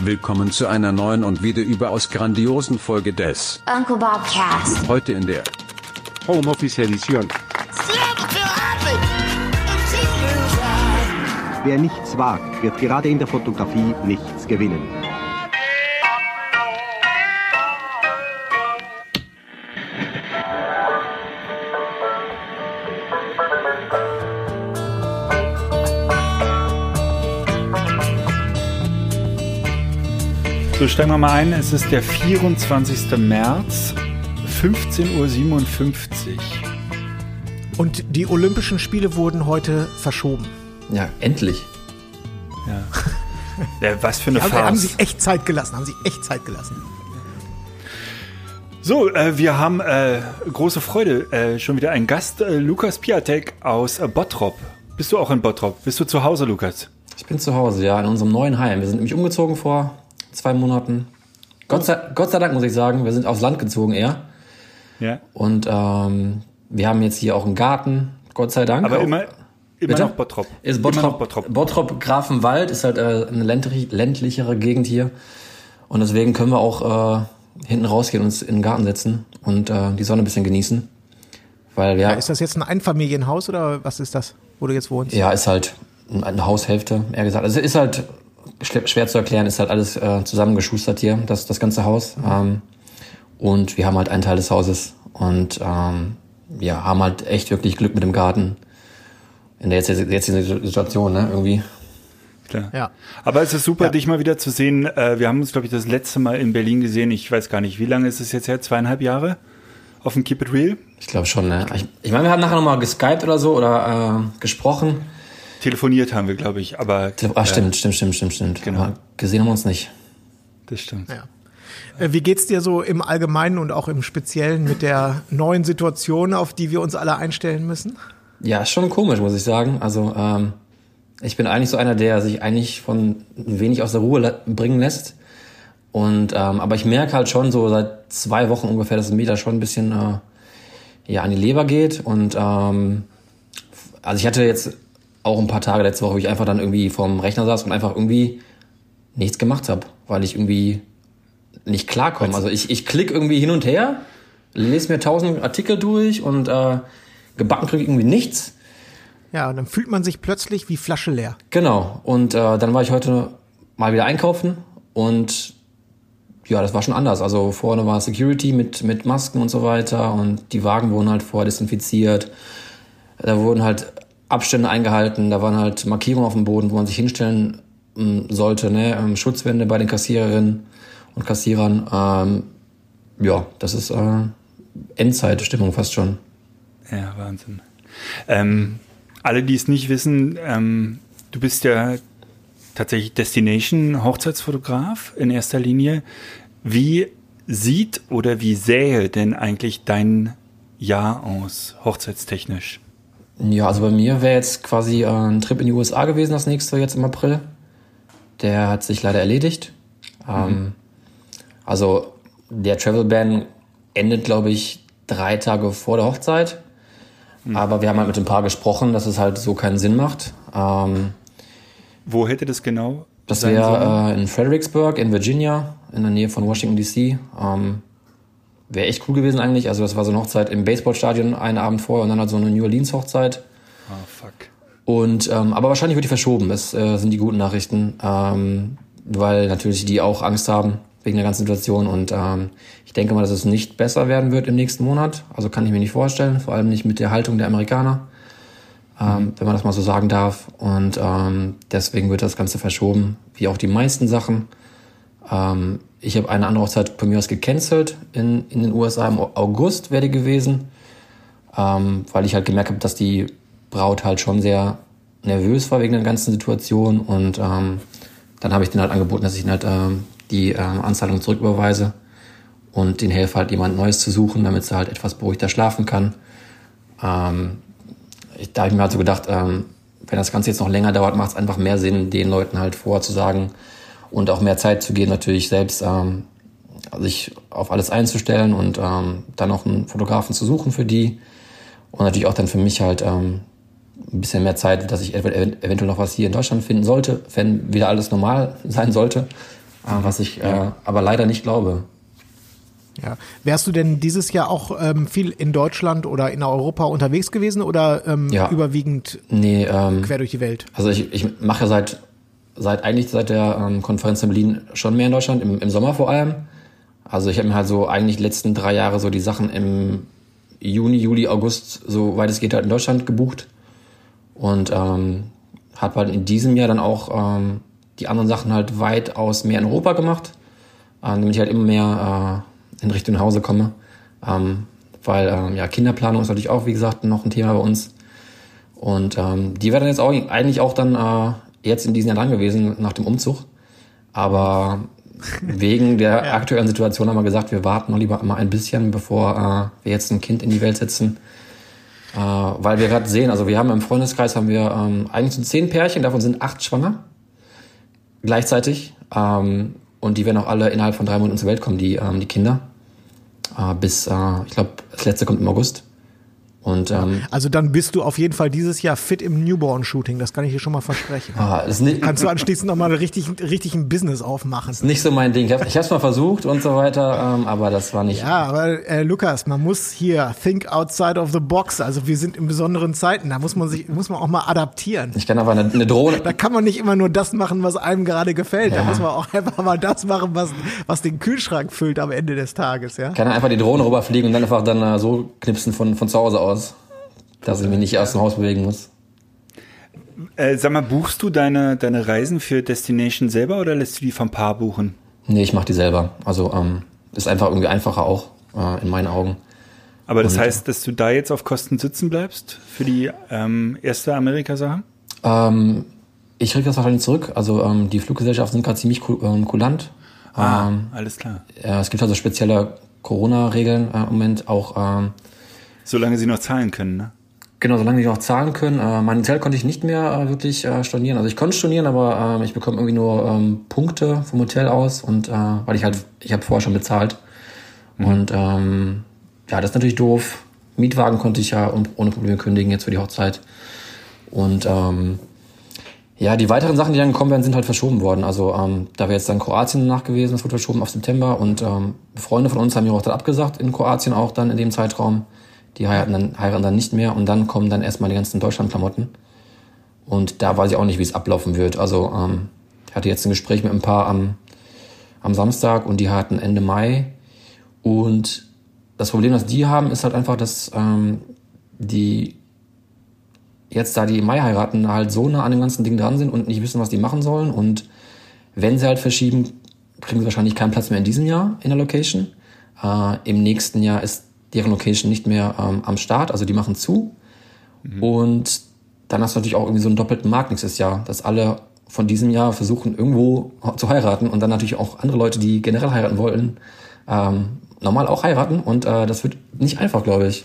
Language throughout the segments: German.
Willkommen zu einer neuen und wieder überaus grandiosen Folge des Uncle Bob Cast. Heute in der Homeoffice Edition. Wer nichts wagt, wird gerade in der Fotografie nichts gewinnen. So, steigen wir mal ein. Es ist der 24. März, 15.57 Uhr. Und die Olympischen Spiele wurden heute verschoben. Ja, endlich. Ja. ja was für eine Haben, Farce. haben sich echt Zeit gelassen, haben sich echt Zeit gelassen. So, äh, wir haben äh, große Freude. Äh, schon wieder einen Gast, äh, Lukas Piatek aus äh, Bottrop. Bist du auch in Bottrop? Bist du zu Hause, Lukas? Ich bin zu Hause, ja, in unserem neuen Heim. Wir sind nämlich umgezogen vor zwei Monaten. Gott sei, Gott sei Dank muss ich sagen, wir sind aufs Land gezogen eher. Ja. Und ähm, wir haben jetzt hier auch einen Garten, Gott sei Dank. Aber Auch- immer, immer Bitte? noch Bottrop. Ist Immer Bottrop, noch Bottrop. Bottrop. Grafenwald ist halt äh, eine ländlich, ländlichere Gegend hier. Und deswegen können wir auch äh, hinten rausgehen und uns in den Garten setzen und äh, die Sonne ein bisschen genießen. Weil ja, Ja, ist das jetzt ein Einfamilienhaus oder was ist das, wo du jetzt wohnst? ja, ist halt eine Haushälfte, eher gesagt. Also ist halt schwer zu erklären, ist halt alles äh, zusammengeschustert hier, das, das ganze Haus. Ähm, und wir haben halt einen Teil des Hauses und ähm, ja, haben halt echt wirklich Glück mit dem Garten. In der jetzt, jetzigen Situation, ne, irgendwie. Klar. Ja. Aber es ist super, Ja. dich mal wieder zu sehen. Äh, wir haben uns, glaube ich, das letzte Mal in Berlin gesehen. Ich weiß gar nicht, wie lange ist es jetzt her? Zweieinhalb Jahre? Auf dem Keep It Real? Ich glaube schon, ne? Ich, ich meine, wir haben nachher nochmal geskypt oder so oder äh, gesprochen. Telefoniert haben wir, glaube ich. Aber Ah, stimmt, stimmt, stimmt, stimmt, stimmt. Genau. Aber gesehen haben wir uns nicht. das stimmt. Ja. Äh, Wie geht's dir so im Allgemeinen und auch im Speziellen mit der neuen Situation, auf die wir uns alle einstellen müssen? Ja, ist schon komisch, muss ich sagen. Also, ähm, ich bin eigentlich so einer, der sich eigentlich von wenig aus der Ruhe bringen lässt. Und ähm, aber ich merke halt schon so seit zwei Wochen ungefähr, dass es mir da schon ein bisschen äh, ja an die Leber geht. Und ähm, also ich hatte jetzt auch ein paar Tage letzte Woche, wo ich einfach dann irgendwie vorm Rechner saß und einfach irgendwie nichts gemacht habe, weil ich irgendwie nicht klarkomme. Also ich, ich klicke irgendwie hin und her, lese mir tausend Artikel durch und äh, gebacken kriege ich irgendwie nichts. Ja, und dann fühlt man sich plötzlich wie Flasche leer. Genau. Und äh, dann war ich heute mal wieder einkaufen und ja, das war schon anders. Also vorne war Security mit, mit Masken und so weiter und die Wagen wurden halt vorher desinfiziert. Da wurden halt Abstände eingehalten, da waren halt Markierungen auf dem Boden, wo man sich hinstellen ähm, sollte, ne? ähm, Schutzwände bei den Kassiererinnen und Kassierern. Ähm, ja, das ist äh, Endzeitstimmung fast schon. Ja, Wahnsinn. Ähm, alle, die es nicht wissen, ähm, du bist ja tatsächlich Destination Hochzeitsfotograf in erster Linie. Wie sieht oder wie sähe denn eigentlich dein Jahr aus, hochzeitstechnisch? Ja, also bei mir wäre jetzt quasi äh, ein Trip in die USA gewesen, das nächste jetzt im April. Der hat sich leider erledigt. Ähm, also der Travel Ban endet, glaube ich, drei Tage vor der Hochzeit. Aber wir haben halt mit dem Paar gesprochen, dass es halt so keinen Sinn macht. Ähm, Wo hätte das genau das wäre äh, in Fredericksburg in Virginia, in der Nähe von Washington DC. Ähm, wäre echt cool gewesen eigentlich. Also das war so eine Hochzeit im Baseballstadion einen Abend vorher und dann halt so eine New Orleans Hochzeit. Ah, fuck. Und ähm, aber wahrscheinlich wird die verschoben. Das äh, sind die guten Nachrichten, ähm, weil natürlich die auch Angst haben wegen der ganzen Situation. Und ähm, ich denke mal, dass es nicht besser werden wird im nächsten Monat. Also kann ich mir nicht vorstellen, vor allem nicht mit der Haltung der Amerikaner, ähm, wenn man das mal so sagen darf. Und ähm, deswegen wird das Ganze verschoben, wie auch die meisten Sachen. Ähm, ich habe eine andere Hochzeit bei mir aus gecancelt in, in den USA im August wäre die gewesen ähm, weil ich halt gemerkt habe, dass die Braut halt schon sehr nervös war wegen der ganzen Situation und ähm, dann habe ich denen halt angeboten, dass ich halt ähm, die ähm, Anzahlung zurücküberweise und den helfe halt jemand Neues zu suchen, damit sie halt etwas beruhigter schlafen kann. Ähm, ich, da habe ich mir halt so gedacht, ähm, wenn das Ganze jetzt noch länger dauert, macht es einfach mehr Sinn, den Leuten halt vorzusagen und auch mehr Zeit zu geben, natürlich selbst ähm, sich auf alles einzustellen und ähm, dann auch einen Fotografen zu suchen für die und natürlich auch dann für mich halt ähm, ein bisschen mehr Zeit, dass ich ev eventuell noch was hier in Deutschland finden sollte, wenn wieder alles normal sein sollte, äh, was ich äh, aber leider nicht glaube. Ja. Wärst du denn dieses Jahr auch ähm, viel in Deutschland oder in Europa unterwegs gewesen oder ähm, Ja. überwiegend Nee, ähm, quer durch die Welt? Also ich, ich mache seit, seit eigentlich seit der ähm, Konferenz in Berlin schon mehr in Deutschland, im, im Sommer vor allem. Also ich habe mir halt so eigentlich die letzten drei Jahre so die Sachen im Juni, Juli, August, so weit es geht, halt in Deutschland gebucht. Und ähm, habe halt in diesem Jahr dann auch ähm, die anderen Sachen halt weitaus mehr in Europa gemacht, äh, damit ich halt immer mehr äh, in Richtung Hause komme. Ähm, weil ähm, ja Kinderplanung ist natürlich auch, wie gesagt, noch ein Thema bei uns. Und ähm, die wäre dann jetzt auch eigentlich auch dann äh, jetzt in diesem Jahr dran gewesen nach dem Umzug. Aber wegen der aktuellen Situation haben wir gesagt, wir warten noch lieber mal ein bisschen, bevor äh, wir jetzt ein Kind in die Welt setzen. Äh, weil wir gerade sehen, also wir haben im Freundeskreis haben wir ähm, eigentlich so zehn Pärchen, davon sind acht schwanger gleichzeitig. Ähm, und die werden auch alle innerhalb von drei Monaten zur Welt kommen, die, ähm, die Kinder. Äh, bis, äh, ich glaube, das letzte kommt im August. Und ähm, Also dann bist du auf jeden Fall dieses Jahr fit im Newborn-Shooting, das kann ich dir schon mal versprechen. ah, ist nicht, Kannst du anschließend nochmal richtig, richtig ein Business aufmachen. nicht so mein Ding. Ich habe es mal versucht und so weiter, ähm, aber das war nicht. Ja, aber äh, Lukas, man muss hier think outside of the box. Also wir sind in besonderen Zeiten, da muss man sich, muss man auch mal adaptieren. Ich kann aber eine, eine Drohne. Da kann man nicht immer nur das machen, was einem gerade gefällt. Da Ja. muss man auch einfach mal das machen, was, was den Kühlschrank füllt am Ende des Tages, ja. kann einfach die Drohne rüberfliegen und dann einfach dann äh, so knipsen von, von zu Hause aus, dass ich mich nicht aus dem Haus bewegen muss. Äh, sag mal, buchst du deine, deine Reisen für Destination selber oder lässt du die vom Paar buchen? Nee, ich mache die selber. Also ähm, ist einfach irgendwie einfacher auch, äh, in meinen Augen. Aber das Und- heißt, dass du da jetzt auf Kosten sitzen bleibst für die ähm, erste Amerika-Sache? Ähm, ich krieg das wahrscheinlich zurück. Also ähm, die Fluggesellschaften sind gerade ziemlich ähm, kulant. Ah, Ähm, alles klar. äh, es gibt also spezielle Corona-Regeln äh, im Moment auch. Ähm, Solange sie noch zahlen können, ne? Genau, solange die noch zahlen können. Äh, mein Hotel konnte ich nicht mehr äh, wirklich äh, stornieren. Also ich konnte stornieren, aber ähm, ich bekomme irgendwie nur ähm, Punkte vom Hotel aus und äh, weil ich halt, ich habe vorher schon bezahlt. Und ähm, ja, das ist natürlich doof. Mietwagen konnte ich ja ohne Probleme kündigen jetzt für die Hochzeit. Und ähm, ja, die weiteren Sachen, die dann gekommen werden, sind halt verschoben worden. Also ähm, da wäre jetzt dann Kroatien danach gewesen, das wurde verschoben auf September und ähm, Freunde von uns haben ihre Hochzeit abgesagt in Kroatien auch dann in dem Zeitraum. Die heiraten dann, heiraten dann nicht mehr und dann kommen dann erstmal die ganzen Deutschland-Klamotten. Und da weiß ich auch nicht, wie es ablaufen wird. Also ähm, ich hatte jetzt ein Gespräch mit ein paar am, am Samstag und die hatten Ende Mai. Und das Problem, das die haben, ist halt einfach, dass ähm, die jetzt, da die im Mai heiraten, halt so nah an dem ganzen Ding dran sind und nicht wissen, was die machen sollen. Und wenn sie halt verschieben, kriegen sie wahrscheinlich keinen Platz mehr in diesem Jahr in der Location. Äh, Im nächsten Jahr ist deren Location nicht mehr ähm, am Start, also die machen zu. Und dann hast du natürlich auch irgendwie so einen doppelten Markt nächstes Jahr, dass alle von diesem Jahr versuchen, irgendwo zu heiraten und dann natürlich auch andere Leute, die generell heiraten wollten, ähm, normal auch heiraten. Und äh, das wird nicht einfach, glaube ich.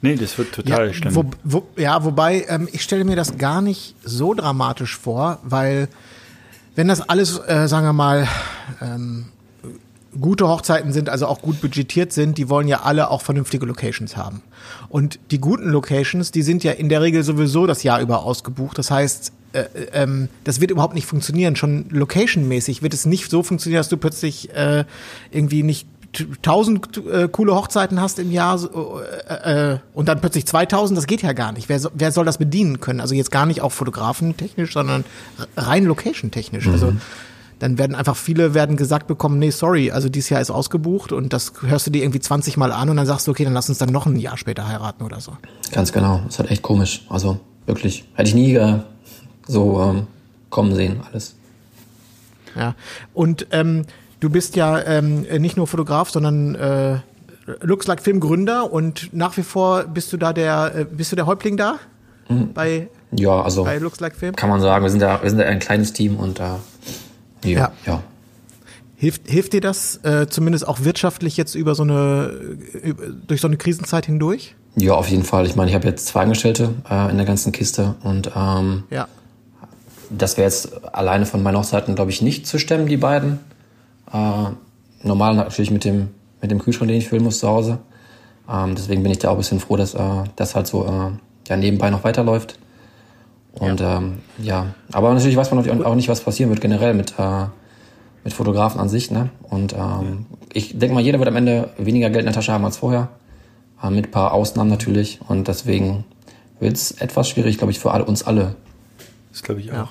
Nee, das wird total ja, schlimm. Wo, wo, ja, wobei ähm, ich stelle mir das gar nicht so dramatisch vor, weil wenn das alles, äh, sagen wir mal, ähm, gute Hochzeiten sind, also auch gut budgetiert sind, die wollen ja alle auch vernünftige Locations haben. Und die guten Locations, die sind ja in der Regel sowieso das Jahr über ausgebucht. Das heißt, äh, ähm, das wird überhaupt nicht funktionieren. Schon locationmäßig wird es nicht so funktionieren, dass du plötzlich äh, irgendwie nicht tausend äh, coole Hochzeiten hast im Jahr äh, äh, und dann plötzlich 2000, das geht ja gar nicht. Wer, so, wer soll das bedienen können? Also jetzt gar nicht auch fotografentechnisch, sondern r- rein location-technisch. Also dann werden einfach viele werden gesagt bekommen, nee, sorry, also dieses Jahr ist ausgebucht und das hörst du dir irgendwie 20 Mal an und dann sagst du, okay, dann lass uns dann noch ein Jahr später heiraten oder so. Ganz genau. Das ist halt echt komisch. Also wirklich. Hätte ich nie äh, so ähm, kommen sehen, alles. Ja. Und ähm, du bist ja ähm, nicht nur Fotograf, sondern äh, Looks Like Film Gründer und nach wie vor bist du da der, äh, bist du der Häuptling da? Bei, Ja, also bei Looks Like Film? kann man sagen, wir sind ja, wir sind ja ein kleines Team und äh, ja, Ja. Hilft, hilft dir das äh, zumindest auch wirtschaftlich jetzt über so eine, äh, durch so eine Krisenzeit hindurch? Ja, auf jeden Fall. Ich meine, ich habe jetzt zwei Angestellte äh, in der ganzen Kiste und ähm, Ja. das wäre jetzt alleine von meinen Hochzeiten, glaube ich, nicht zu stemmen, die beiden. Äh, normal natürlich mit dem, mit dem Kühlschrank, den ich füllen muss zu Hause. Ähm, deswegen bin ich da auch ein bisschen froh, dass äh, das halt so äh, ja nebenbei noch weiterläuft. Und ja. Ähm, ja, aber natürlich weiß man auch nicht, was passieren wird generell mit, äh, mit Fotografen an sich. Ne? Und ähm, ja. ich denke mal, jeder wird am Ende weniger Geld in der Tasche haben als vorher. Äh, mit ein paar Ausnahmen natürlich. Und deswegen wird es etwas schwierig, glaube ich, für alle, uns alle. Das glaube ich auch. Ja.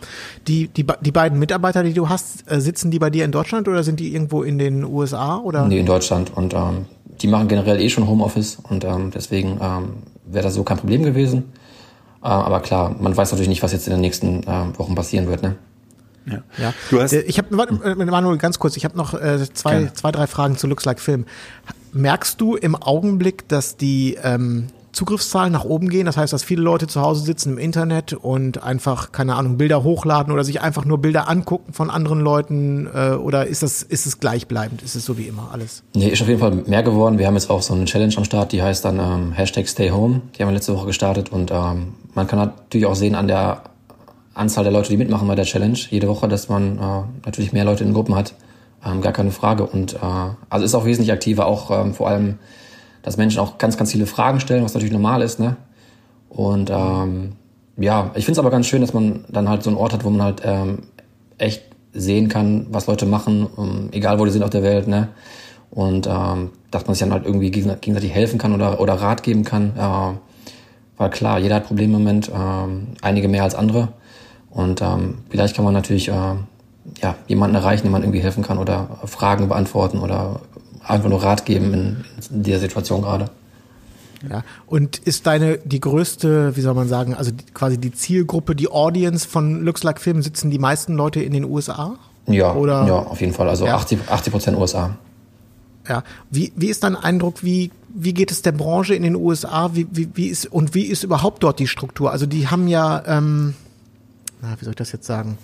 Die, die, die beiden Mitarbeiter, die du hast, äh, sitzen die bei dir in Deutschland oder sind die irgendwo in den USA? Oder? Nee, in Deutschland. Und ähm, die machen generell eh schon Homeoffice und ähm, deswegen ähm, wäre das so kein Problem gewesen. Äh, aber klar, man weiß natürlich nicht, was jetzt in den nächsten äh, Wochen passieren wird. Ne? Ja. ja. Du hast äh, ich habe Manuel ganz kurz, ich habe noch äh, zwei, zwei, drei Fragen zu Looks Like Film. Merkst du im Augenblick, dass die ähm, Zugriffszahlen nach oben gehen. Das heißt, dass viele Leute zu Hause sitzen im Internet und einfach, keine Ahnung, Bilder hochladen oder sich einfach nur Bilder angucken von anderen Leuten äh, oder ist das, ist es gleichbleibend? Ist es so wie immer alles? Nee, ist auf jeden Fall mehr geworden. Wir haben jetzt auch so eine Challenge am Start, die heißt dann ähm, Hashtag Stay Home. Die haben wir letzte Woche gestartet und ähm, man kann natürlich auch sehen an der Anzahl der Leute, die mitmachen bei der Challenge jede Woche, dass man äh, natürlich mehr Leute in Gruppen hat. Ähm, gar keine Frage. Und äh, also ist auch wesentlich aktiver, auch ähm, vor allem dass Menschen auch ganz, ganz viele Fragen stellen, was natürlich normal ist, ne? Und ähm, ja, ich finde es aber ganz schön, dass man dann halt so einen Ort hat, wo man halt ähm, echt sehen kann, was Leute machen, um, ähm, egal wo die sind auf der Welt, ne? Und ähm, dass man sich dann halt irgendwie gegenseitig helfen kann oder, oder Rat geben kann. Äh, weil klar, jeder hat Probleme im Moment, ähm, einige mehr als andere. Und ähm, vielleicht kann man natürlich äh, ja, jemanden erreichen, dem man irgendwie helfen kann oder Fragen beantworten oder einfach nur Rat geben in, in der Situation gerade. Ja. Und ist deine die größte, wie soll man sagen, also die, quasi die Zielgruppe, die Audience von Looks Like Film, sitzen die meisten Leute in den USA? Ja, Oder? ja, auf jeden Fall. Also ja. 80 Prozent USA. Ja. Wie, wie ist dein Eindruck, wie, wie geht es der Branche in den USA? Wie, wie, wie ist, und wie ist überhaupt dort die Struktur? Also die haben ja, ähm, na, wie soll ich das jetzt sagen?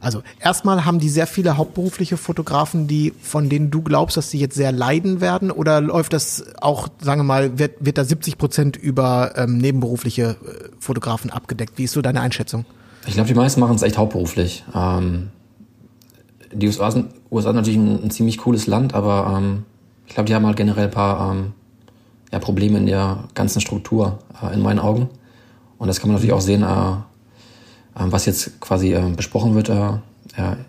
Also erstmal haben die sehr viele hauptberufliche Fotografen, die von denen du glaubst, dass sie jetzt sehr leiden werden, oder läuft das auch, sagen wir mal, wird, wird da 70 Prozent über ähm, nebenberufliche äh, Fotografen abgedeckt? Wie ist so deine Einschätzung? Ich glaube, die meisten machen es echt hauptberuflich. Ähm, die USA sind, USA natürlich ein, ein ziemlich cooles Land, aber ähm, ich glaube, die haben halt generell ein paar ähm, ja, Probleme in der ganzen Struktur, äh, in meinen Augen. Und das kann man natürlich auch sehen, äh, was jetzt quasi äh, besprochen wird äh,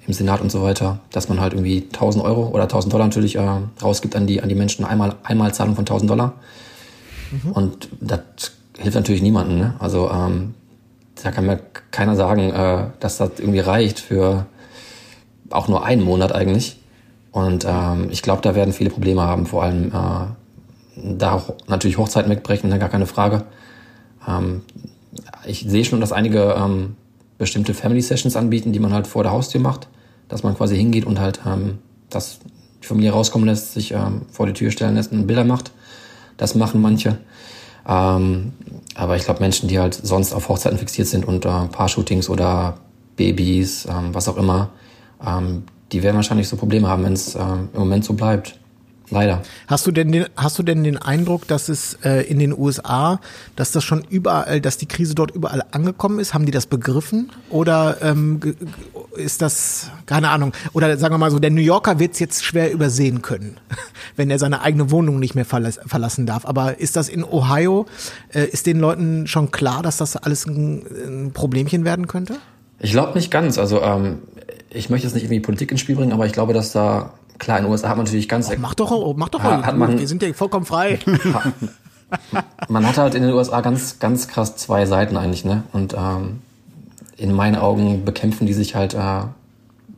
im Senat und so weiter, dass man halt irgendwie 1000 Euro oder 1000 Dollar natürlich äh, rausgibt an die, an die Menschen, einmal, einmal Zahlung von 1000 Dollar. Mhm. Und das hilft natürlich niemandem. Ne? Also ähm, da kann mir keiner sagen, äh, dass das irgendwie reicht für auch nur einen Monat eigentlich. Und ähm, ich glaube, da werden viele Probleme haben, vor allem äh, da auch natürlich Hochzeiten wegbrechen, ne, gar keine Frage. Ähm, ich sehe schon, dass einige ähm, bestimmte Family Sessions anbieten, die man halt vor der Haustür macht, dass man quasi hingeht und halt ähm, das die Familie rauskommen lässt, sich ähm, vor die Tür stellen lässt und Bilder macht. Das machen manche. Ähm, aber ich glaube, Menschen, die halt sonst auf Hochzeiten fixiert sind und äh, Paar-Shootings oder Babys, ähm, was auch immer, ähm, die werden wahrscheinlich so Probleme haben, wenn es äh, im Moment so bleibt. Leider. Hast du denn den, hast du denn den Eindruck, dass es äh, in den USA, dass das schon überall, dass die Krise dort überall angekommen ist? Haben die das begriffen? Oder ähm, ist das, keine Ahnung, oder sagen wir mal so, der New Yorker wird es jetzt schwer übersehen können, wenn er seine eigene Wohnung nicht mehr verlas verlassen darf. Aber ist das in Ohio, äh, ist den Leuten schon klar, dass das alles ein, ein Problemchen werden könnte? Ich glaube nicht ganz. Also ähm, ich möchte jetzt nicht irgendwie Politik ins Spiel bringen, aber ich glaube, dass da Klar, in den USA hat man natürlich ganz. Oh, mach doch, mach doch, hat, hat man, wir sind ja vollkommen frei. man hat halt in den USA ganz, ganz krass zwei Seiten eigentlich, ne? Und ähm, in meinen Augen bekämpfen die sich halt äh,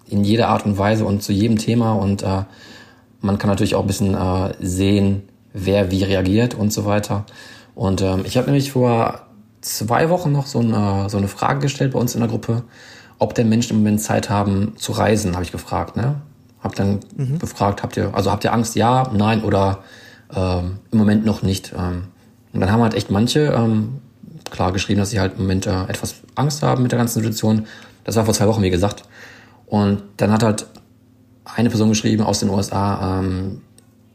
in jeder Art und Weise und zu jedem Thema und äh, man kann natürlich auch ein bisschen äh, sehen, wer wie reagiert und so weiter. Und ähm, ich habe nämlich vor zwei Wochen noch so eine, so eine Frage gestellt bei uns in der Gruppe, ob denn Menschen im Moment Zeit haben zu reisen, habe ich gefragt. Ne? Hab dann mhm. gefragt, habt ihr, also habt ihr Angst? Ja, nein oder ähm, im Moment noch nicht. Ähm, und dann haben halt echt manche ähm, klar geschrieben, dass sie halt im Moment äh, etwas Angst haben mit der ganzen Situation. Das war vor zwei Wochen, wie gesagt. Und dann hat halt eine Person geschrieben aus den USA, ähm,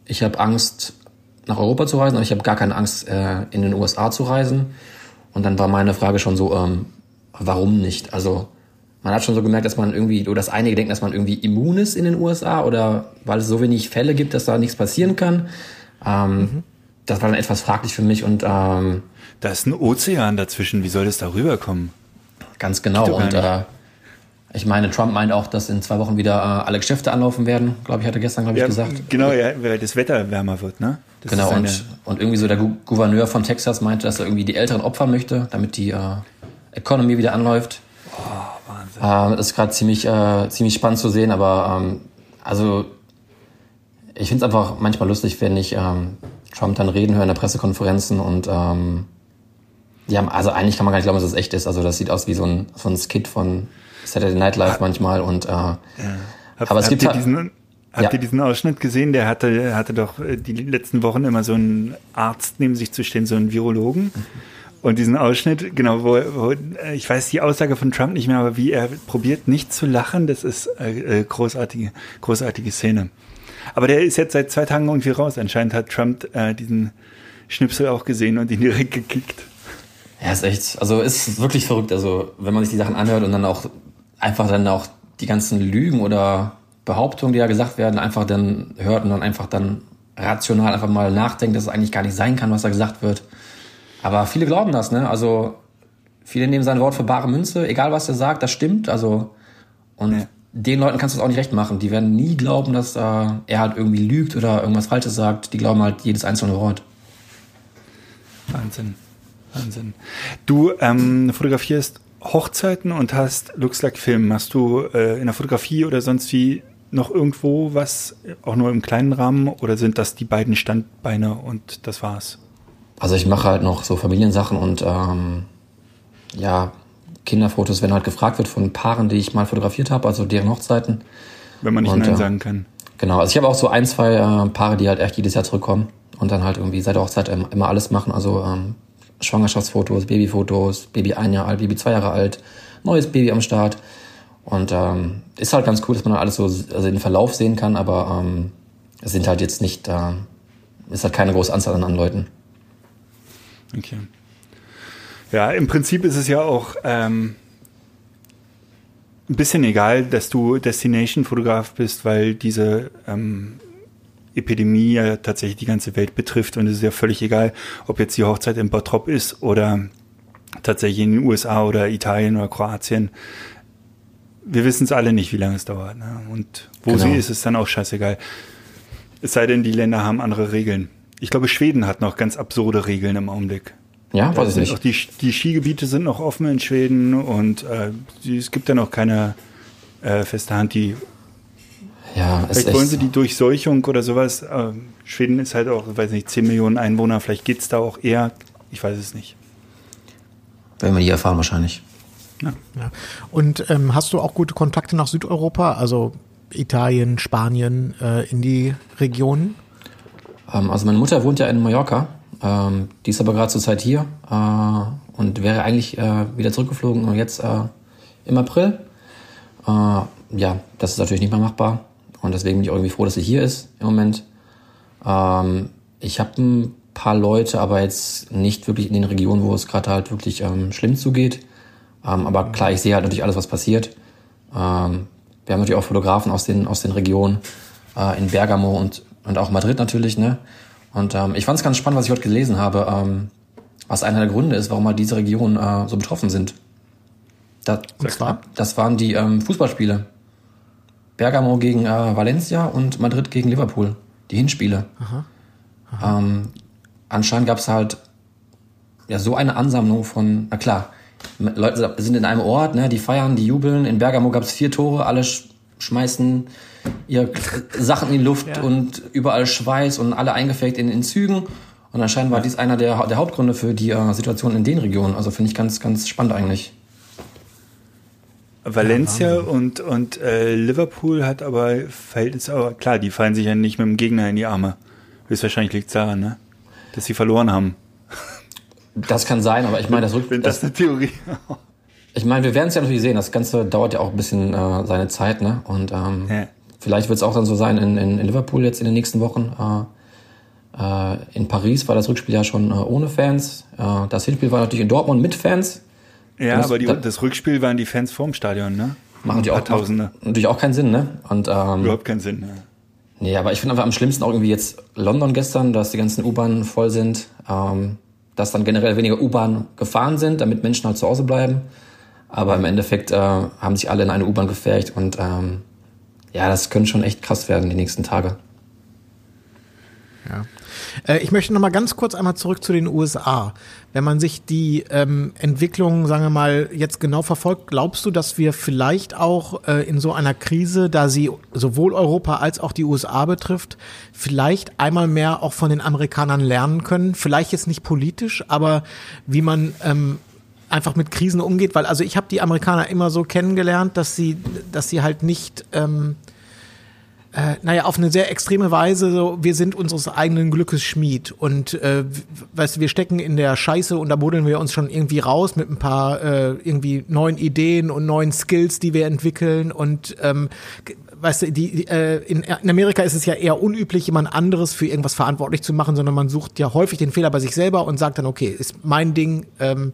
ich habe Angst, nach Europa zu reisen, aber ich habe gar keine Angst, äh, in den USA zu reisen. Und dann war meine Frage schon so, ähm, warum nicht? Also man hat schon so gemerkt, dass man irgendwie, oder dass einige denken, dass man irgendwie immun ist in den USA oder weil es so wenig Fälle gibt, dass da nichts passieren kann. Ähm, mhm. das war dann etwas fraglich für mich und ähm, Da ist ein Ozean dazwischen. Wie soll das da rüberkommen? ganz genau. Und äh, ich meine, Trump meint auch, dass in zwei Wochen wieder äh, alle Geschäfte anlaufen werden, glaube ich, hat er gestern, glaube ich, gesagt. Genau, ja, weil das Wetter wärmer wird, ne? Das Genau, und, und irgendwie so der Gouverneur von Texas meinte, dass er irgendwie die Älteren opfern möchte, damit die äh, Economy wieder anläuft. Oh, Äh, das ist gerade ziemlich, äh, ziemlich spannend zu sehen, aber ähm, also ich finde es einfach manchmal lustig, wenn ich ähm, Trump dann reden höre in der Pressekonferenzen und ähm, ja, also eigentlich kann man gar nicht glauben, dass es echt ist. Also das sieht aus wie so ein, so ein Skit von Saturday Night Live manchmal und äh, Hab, aber es habt gibt ihr halt- diesen, habt Ja. ihr diesen Ausschnitt gesehen? Der hatte, hatte doch äh, die letzten Wochen immer so einen Arzt neben sich zu stehen, so einen Virologen. Und diesen Ausschnitt, genau, wo, wo ich weiß die Aussage von Trump nicht mehr, aber wie er probiert nicht zu lachen, das ist äh, äh, großartige, großartige Szene. Aber der ist jetzt seit zwei Tagen irgendwie raus. Anscheinend hat Trump äh, diesen Schnipsel auch gesehen und ihn direkt gekickt. Ja, ist echt, also ist wirklich verrückt. Also wenn man sich die Sachen anhört und dann auch einfach dann auch die ganzen Lügen oder Behauptungen, die da gesagt werden, einfach dann hört und dann einfach dann rational einfach mal nachdenkt, dass es eigentlich gar nicht sein kann, was da gesagt wird. Aber viele glauben das, ne? Also viele nehmen sein Wort für bare Münze, egal was er sagt, das stimmt. Also und Ja. den Leuten kannst du es auch nicht recht machen. Die werden nie glauben, dass äh, er halt irgendwie lügt oder irgendwas Falsches sagt. Die glauben halt jedes einzelne Wort. Wahnsinn. Wahnsinn. Du ähm, fotografierst Hochzeiten und hast Looks Like Film. Hast du äh, in der Fotografie oder sonst wie noch irgendwo was, auch nur im kleinen Rahmen, oder sind das die beiden Standbeine und das war's? Also ich mache halt noch so Familiensachen und ähm, ja, Kinderfotos, wenn halt gefragt wird von Paaren, die ich mal fotografiert habe, also deren Hochzeiten. Wenn man nicht Und, Nein ja. sagen kann. Genau, also ich habe auch so ein, zwei äh, Paare, die halt echt jedes Jahr zurückkommen und dann halt irgendwie seit der Hochzeit ähm, immer alles machen. Also ähm, Schwangerschaftsfotos, Babyfotos, Baby ein Jahr alt, Baby zwei Jahre alt, neues Baby am Start. Und ähm, ist halt ganz cool, dass man dann alles so also den Verlauf sehen kann, aber ähm, es sind halt jetzt nicht, äh, ist halt keine große Anzahl an, an Leuten. Okay. Ja, im Prinzip ist es ja auch ähm, ein bisschen egal, dass du Destination-Fotograf bist, weil diese ähm, Epidemie ja tatsächlich die ganze Welt betrifft und es ist ja völlig egal, ob jetzt die Hochzeit in Bottrop ist oder tatsächlich in den USA oder Italien oder Kroatien. Wir wissen es alle nicht, wie lange es dauert. Ne? Und wo Genau. sie ist, ist dann auch scheißegal. Es sei denn, die Länder haben andere Regeln. Ich glaube, Schweden hat noch ganz absurde Regeln im Augenblick. Ja, Da weiß ich nicht. Auch die, die Skigebiete sind noch offen in Schweden und äh, die- es gibt ja noch keine äh, feste Hand, die. Ja, ist Vielleicht echt, wollen sie die Durchseuchung oder sowas. Äh, Schweden ist halt auch, weiß nicht, 10 Millionen Einwohner, vielleicht geht's da auch eher. Ich weiß es nicht. werden wir nie erfahren wahrscheinlich. Ja. Und ähm, hast du auch gute Kontakte nach Südeuropa, also Italien, Spanien, äh, in die Regionen? Ähm, also meine Mutter wohnt ja in Mallorca, ähm, die ist aber gerade zur Zeit hier äh, und wäre eigentlich äh, wieder zurückgeflogen und jetzt äh, im April. Äh, ja, das ist natürlich nicht mehr machbar und deswegen bin ich irgendwie froh, dass sie hier ist im Moment. Ähm, ich habe ein paar Leute, aber jetzt nicht wirklich in den Regionen, wo es gerade halt wirklich ähm, schlimm zugeht. Ähm, aber klar, ich sehe halt natürlich alles, was passiert. Ähm, wir haben natürlich auch Fotografen aus den, aus den Regionen, äh, in Bergamo und, und auch Madrid natürlich, ne? Und ähm, ich fand es ganz spannend, was ich heute gelesen habe, ähm, was einer der Gründe ist, warum halt diese Regionen äh, so betroffen sind. Das, Und zwar? das waren die ähm, Fußballspiele. Bergamo gegen äh, Valencia und Madrid gegen Liverpool. Die Hinspiele. Ähm, anscheinend gab es halt ja so eine Ansammlung von, na klar, Leute sind in einem Ort, ne, die feiern, die jubeln. In Bergamo gab es vier Tore, alle sch schmeißen ihre Sachen in die Luft Ja. und überall Schweiß und alle eingefaked in, in Zügen. Und anscheinend war dies einer der, der Hauptgründe für die äh, Situation in den Regionen. Also finde ich ganz, ganz spannend eigentlich. Valencia und, und äh, Liverpool hat aber Verhältnis, aber klar, die fallen sich ja nicht mit dem Gegner in die Arme. Höchstwahrscheinlich liegt daran, ne? Dass sie verloren haben. Das kann sein, aber ich meine, das, Rück Wenn das eine Theorie. ich meine, wir werden es ja natürlich sehen. Das Ganze dauert ja auch ein bisschen äh, seine Zeit, ne? Und ähm, Ja. Vielleicht wird es auch dann so sein in, in, in Liverpool jetzt in den nächsten Wochen. Äh, äh, in Paris war das Rückspiel ja schon äh, ohne Fans. Äh, das Hinspiel war natürlich in Dortmund mit Fans. Ja, Das- aber die, da- das Rückspiel waren die Fans vorm Stadion, ne? Machen die auch Tausende. natürlich auch keinen Sinn, ne? Und ähm, Überhaupt keinen Sinn. Ne? Nee, aber ich finde einfach am schlimmsten auch irgendwie jetzt London gestern, dass die ganzen U-Bahnen voll sind, ähm, dass dann generell weniger U-Bahnen gefahren sind, damit Menschen halt zu Hause bleiben. Aber im Endeffekt äh, haben sich alle in eine U-Bahn gefercht und ähm, ja, das könnte schon echt krass werden die nächsten Tage. Ja. Äh, ich möchte noch mal ganz kurz einmal zurück zu den USA. Wenn man sich die ähm, Entwicklung, sagen wir mal, jetzt genau verfolgt, glaubst du, dass wir vielleicht auch äh, in so einer Krise, da sie sowohl Europa als auch die USA betrifft, vielleicht einmal mehr auch von den Amerikanern lernen können? Vielleicht jetzt nicht politisch, aber wie man ähm, einfach mit Krisen umgeht, weil also ich habe die Amerikaner immer so kennengelernt, dass sie, dass sie halt nicht ähm, äh, naja, auf eine sehr extreme Weise, so, wir sind unseres eigenen Glückes Schmied. Und äh, weißt du, wir stecken in der Scheiße und da buddeln wir uns schon irgendwie raus mit ein paar äh, irgendwie neuen Ideen und neuen Skills, die wir entwickeln. Und ähm, weißt du, die, äh, in, in Amerika ist es ja eher unüblich, jemand anderes für irgendwas verantwortlich zu machen, sondern man sucht ja häufig den Fehler bei sich selber und sagt dann, okay, ist mein Ding. Ähm,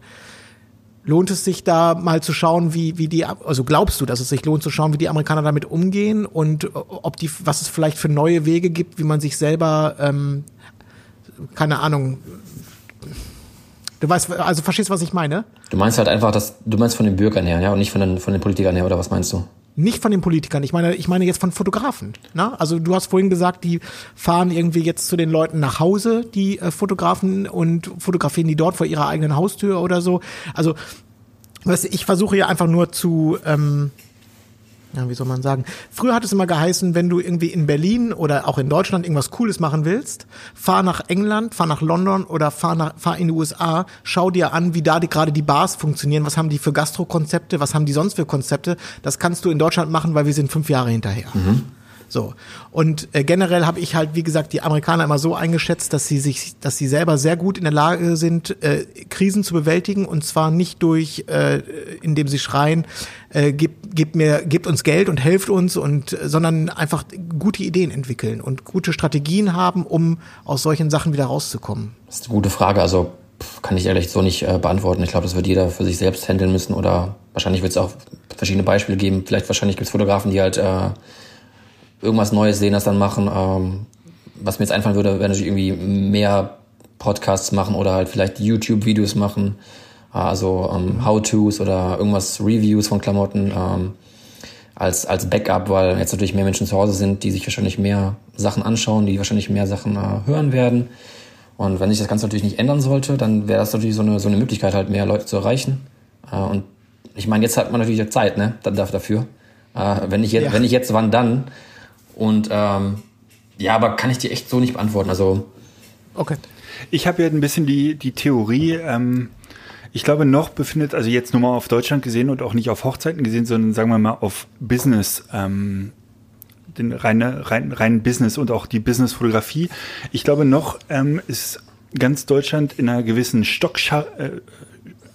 Lohnt es sich da mal zu schauen, wie, wie die, also glaubst du, dass es sich lohnt zu schauen, wie die Amerikaner damit umgehen und ob die, was es vielleicht für neue Wege gibt, wie man sich selber, ähm, keine Ahnung, du weißt, also verstehst, was ich meine? Du meinst halt einfach, dass, du meinst von den Bürgern her, ja, und nicht von den, von den Politikern her, oder was meinst du? Nicht von den Politikern, ich meine, ich meine jetzt von Fotografen. Ne? Also du hast vorhin gesagt, die fahren irgendwie jetzt zu den Leuten nach Hause, die äh, Fotografen und fotografieren die dort vor ihrer eigenen Haustür oder so. Also du, ich versuche ja einfach nur zu, ähm, ja, wie soll man sagen? Früher hat es immer geheißen, wenn du irgendwie in Berlin oder auch in Deutschland irgendwas Cooles machen willst, fahr nach England, fahr nach London oder fahr, nach, fahr in die USA, schau dir an, wie da die, gerade die Bars funktionieren, was haben die für Gastrokonzepte, was haben die sonst für Konzepte. Das kannst du in Deutschland machen, weil wir sind fünf Jahre hinterher. Mhm. So. Und äh, generell habe ich halt, wie gesagt, die Amerikaner immer so eingeschätzt, dass sie sich, dass sie selber sehr gut in der Lage sind, äh, Krisen zu bewältigen und zwar nicht durch, äh, indem sie schreien, äh, gebt, gebt mir, gebt uns Geld und helft uns und, äh, sondern einfach gute Ideen entwickeln und gute Strategien haben, um aus solchen Sachen wieder rauszukommen. Das ist eine gute Frage. Also kann ich ehrlich so nicht äh, beantworten. Ich glaube, das wird jeder für sich selbst handeln müssen oder wahrscheinlich wird es auch verschiedene Beispiele geben. Vielleicht wahrscheinlich gibt es Fotografen, die halt äh, irgendwas Neues sehen, das dann machen. Ähm, was mir jetzt einfallen würde, wäre natürlich irgendwie mehr Podcasts machen oder halt vielleicht YouTube-Videos machen. Also ähm, How-Tos oder irgendwas Reviews von Klamotten ähm, als, als Backup, weil jetzt natürlich mehr Menschen zu Hause sind, die sich wahrscheinlich mehr Sachen anschauen, die wahrscheinlich mehr Sachen äh, hören werden. Und wenn sich das Ganze natürlich nicht ändern sollte, dann wäre das natürlich so eine, so eine Möglichkeit, halt mehr Leute zu erreichen. Äh, und ich meine, jetzt hat man natürlich Zeit, ne, dafür. Äh, wenn nicht jetzt, ja. wenn nicht jetzt, wann dann? Und ähm, ja, aber kann ich dir echt so nicht beantworten. Also okay. Ich habe ja ein bisschen die die Theorie. Ähm, ich glaube, noch befindet, also jetzt nur mal auf Deutschland gesehen und auch nicht auf Hochzeiten gesehen, sondern sagen wir mal auf Business, ähm, den reine, rein, reinen Business und auch die Business-Fotografie. Ich glaube, noch ähm, ist ganz Deutschland in einer gewissen Stockschar äh,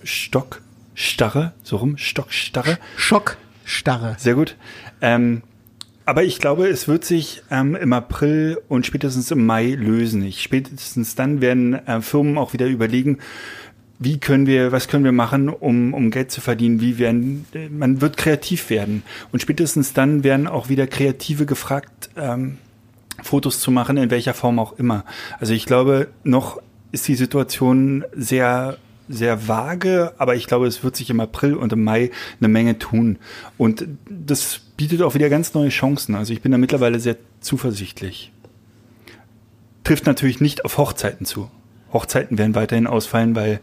Stockstarre, so rum, Stockstarre. Schockstarre. Sehr gut. Ähm, aber ich glaube, es wird sich ähm, im April und spätestens im Mai lösen. Ich, spätestens dann werden äh, Firmen auch wieder überlegen, wie können wir, was können wir machen, um, um Geld zu verdienen? Wie werden, man wird kreativ werden. Und spätestens dann werden auch wieder Kreative gefragt, ähm, Fotos zu machen, in welcher Form auch immer. Also ich glaube, noch ist die Situation sehr sehr vage, aber ich glaube, es wird sich im April und im Mai eine Menge tun. Und das bietet auch wieder ganz neue Chancen. Also ich bin da mittlerweile sehr zuversichtlich. Trifft natürlich nicht auf Hochzeiten zu. Hochzeiten werden weiterhin ausfallen, weil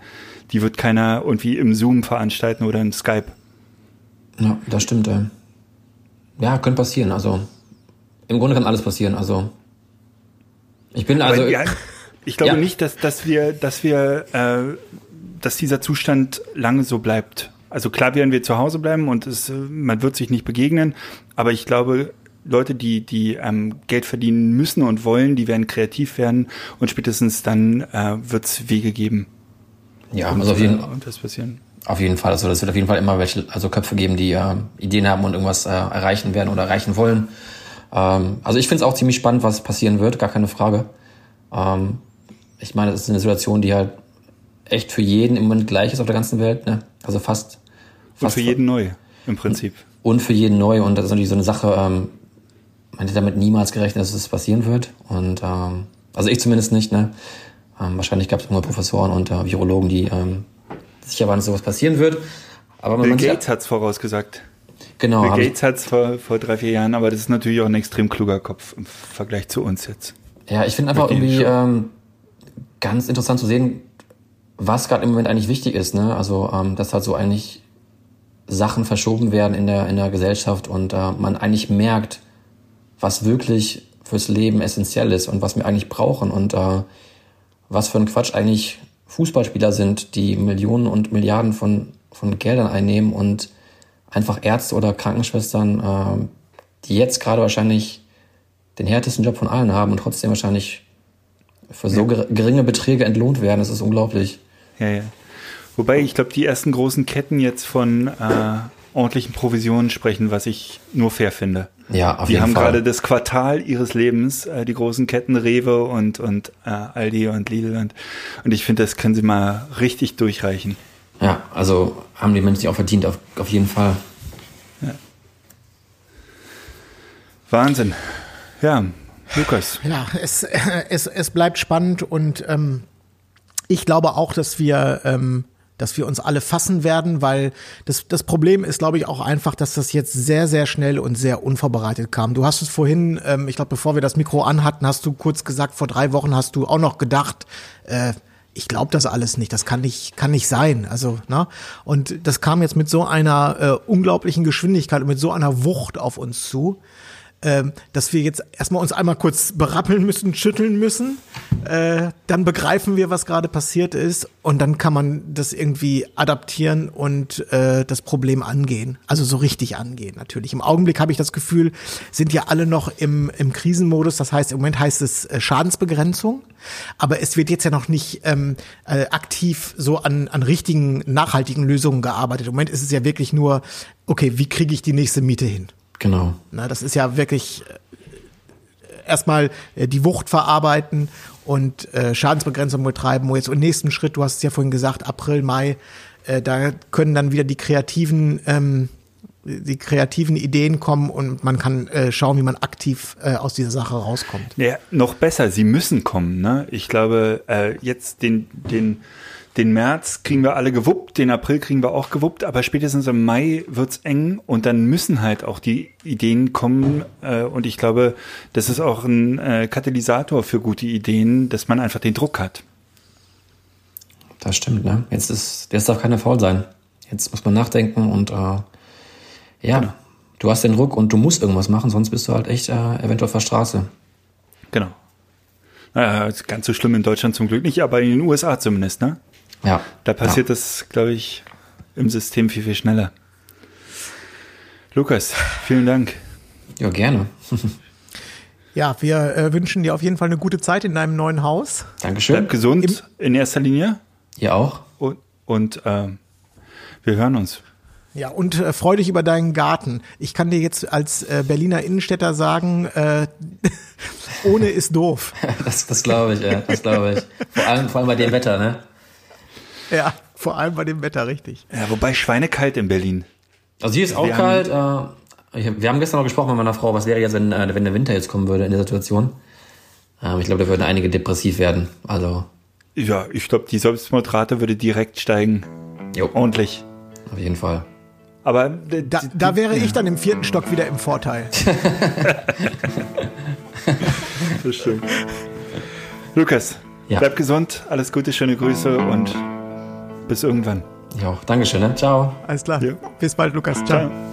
die wird keiner irgendwie im Zoom veranstalten oder in Skype. Ja, das stimmt. Ja, könnte passieren. Also im Grunde kann alles passieren. Also ich bin also. ja, ich glaube ja. nicht, dass, dass wir, dass wir äh, dass dieser Zustand lange so bleibt. Also klar werden wir zu Hause bleiben und es, man wird sich nicht begegnen, aber ich glaube, Leute, die, die ähm, Geld verdienen müssen und wollen, die werden kreativ werden und spätestens dann äh, wird es Wege geben. Ja, und, also auf jeden, und das passieren. auf jeden Fall. Also es wird auf jeden Fall immer welche, also Köpfe geben, die äh, Ideen haben und irgendwas äh, erreichen werden oder erreichen wollen. Ähm, also ich finde es auch ziemlich spannend, was passieren wird, gar keine Frage. Ähm, ich meine, das ist eine Situation, die halt echt für jeden im Moment gleich ist auf der ganzen Welt. Ne? Also fast, fast. Und für jeden neu, im Prinzip. Und für jeden neu. Und das ist natürlich so eine Sache, ähm, man hätte damit niemals gerechnet, dass es passieren wird. Und ähm, also ich zumindest nicht, ne? Ähm, wahrscheinlich gab es immer Professoren und äh, Virologen, die ähm, sicher waren, dass sowas passieren wird. Aber Bill man Gates hat's vorausgesagt. genau, Bill Gates hat's vor, vor drei, vier Jahren, aber das ist natürlich auch ein extrem kluger Kopf im Vergleich zu uns jetzt. Ja, ich finde einfach irgendwie ähm, ganz interessant zu sehen, was gerade im Moment eigentlich wichtig ist. Ne? Also, ähm, dass halt so eigentlich Sachen verschoben werden in der, in der Gesellschaft und äh, man eigentlich merkt, was wirklich fürs Leben essentiell ist und was wir eigentlich brauchen und äh, was für ein Quatsch eigentlich Fußballspieler sind, die Millionen und Milliarden von, von Geldern einnehmen und einfach Ärzte oder Krankenschwestern, äh, die jetzt gerade wahrscheinlich den härtesten Job von allen haben und trotzdem wahrscheinlich für so ger- geringe Beträge entlohnt werden. Das ist unglaublich. Ja, ja. Wobei, ich glaube, die ersten großen Ketten jetzt von äh, ordentlichen Provisionen sprechen, was ich nur fair finde. Ja, auf die jeden haben Fall. gerade das Quartal ihres Lebens, äh, die großen Ketten Rewe und, und äh, Aldi und Lidl und, und ich finde, das können sie mal richtig durchreichen. Ja, also haben die Menschen auch verdient, auf, auf jeden Fall. Wahnsinn. Ja, Lukas. Ja, es, es, es bleibt spannend und ähm, ich glaube auch, dass wir, ähm, dass wir uns alle fassen werden, weil das, das Problem ist, glaube ich, auch einfach, dass das jetzt sehr, sehr schnell und sehr unvorbereitet kam. Du hast es vorhin, ähm, ich glaube, bevor wir das Mikro anhatten, hast du kurz gesagt, vor drei Wochen hast du auch noch gedacht, äh, ich glaube das alles nicht, das kann nicht, kann nicht sein. Also, ne? Und das kam jetzt mit so einer äh, unglaublichen Geschwindigkeit und mit so einer Wucht auf uns zu ähm, dass wir jetzt erstmal uns einmal kurz berappeln müssen, schütteln müssen. Äh, dann begreifen wir, was gerade passiert ist und dann kann man das irgendwie adaptieren und äh, das Problem angehen. Also so richtig angehen natürlich. Im Augenblick habe ich das Gefühl, sind ja alle noch im, im Krisenmodus. Das heißt, im Moment heißt es äh, Schadensbegrenzung. Aber es wird jetzt ja noch nicht ähm, äh, aktiv so an, an richtigen, nachhaltigen Lösungen gearbeitet. Im Moment ist es ja wirklich nur, okay, wie kriege ich die nächste Miete hin? Genau. Na, das ist ja wirklich äh, erstmal äh, die Wucht verarbeiten und äh, Schadensbegrenzung betreiben. Wo jetzt im nächsten Schritt, du hast es ja vorhin gesagt, April, Mai, äh, da können dann wieder die kreativen ähm, die kreativen Ideen kommen und man kann äh, schauen, wie man aktiv äh, aus dieser Sache rauskommt. Ja, noch besser, sie müssen kommen. Ne? Ich glaube, äh, jetzt den, den, den März kriegen wir alle gewuppt, den April kriegen wir auch gewuppt, aber spätestens im Mai wird's eng und dann müssen halt auch die Ideen kommen. Äh, und ich glaube, das ist auch ein äh, Katalysator für gute Ideen, dass man einfach den Druck hat. Das stimmt, ne? Jetzt ist, jetzt darf keiner faul sein. Jetzt muss man nachdenken und äh, ja, Genau. du hast den Druck und du musst irgendwas machen, sonst bist du halt echt äh, eventuell auf der Straße. Genau. Naja, ganz so schlimm in Deutschland zum Glück nicht, aber in den USA zumindest, ne? Ja. Da passiert ja. das, glaube ich, im System viel, viel schneller. Lukas, vielen Dank. Ja, gerne. Ja, wir äh, wünschen dir auf jeden Fall eine gute Zeit in deinem neuen Haus. Dankeschön. Bleib gesund in erster Linie Ihr auch. und, und ähm, wir hören uns. Ja, und äh, freu dich über deinen Garten. Ich kann dir jetzt als äh, Berliner Innenstädter sagen, äh, ohne ist doof. Das, das glaube ich, ja, das glaube ich. Vor allem, vor allem bei dem Wetter, ne? Ja, vor allem bei dem Wetter richtig. Ja, wobei schweinekalt in Berlin. Also hier ist auch Wir kalt. Äh, ich hab, wir haben gestern noch gesprochen mit meiner Frau, was wäre jetzt, wenn, äh, wenn der Winter jetzt kommen würde in der Situation. Ähm, ich glaube, da würden einige depressiv werden. Also, Ja, ich glaube, die Selbstmordrate würde direkt steigen. jo, Ordentlich. auf jeden Fall. Aber d- Da, da wäre ich dann im vierten Stock wieder im Vorteil. das stimmt. Lukas, Ja. bleib gesund, alles Gute, schöne Grüße und bis irgendwann. Ja, auch. Dankeschön, ne? Ciao. Alles klar. Ja. Bis bald, Lukas. Ciao. Ciao.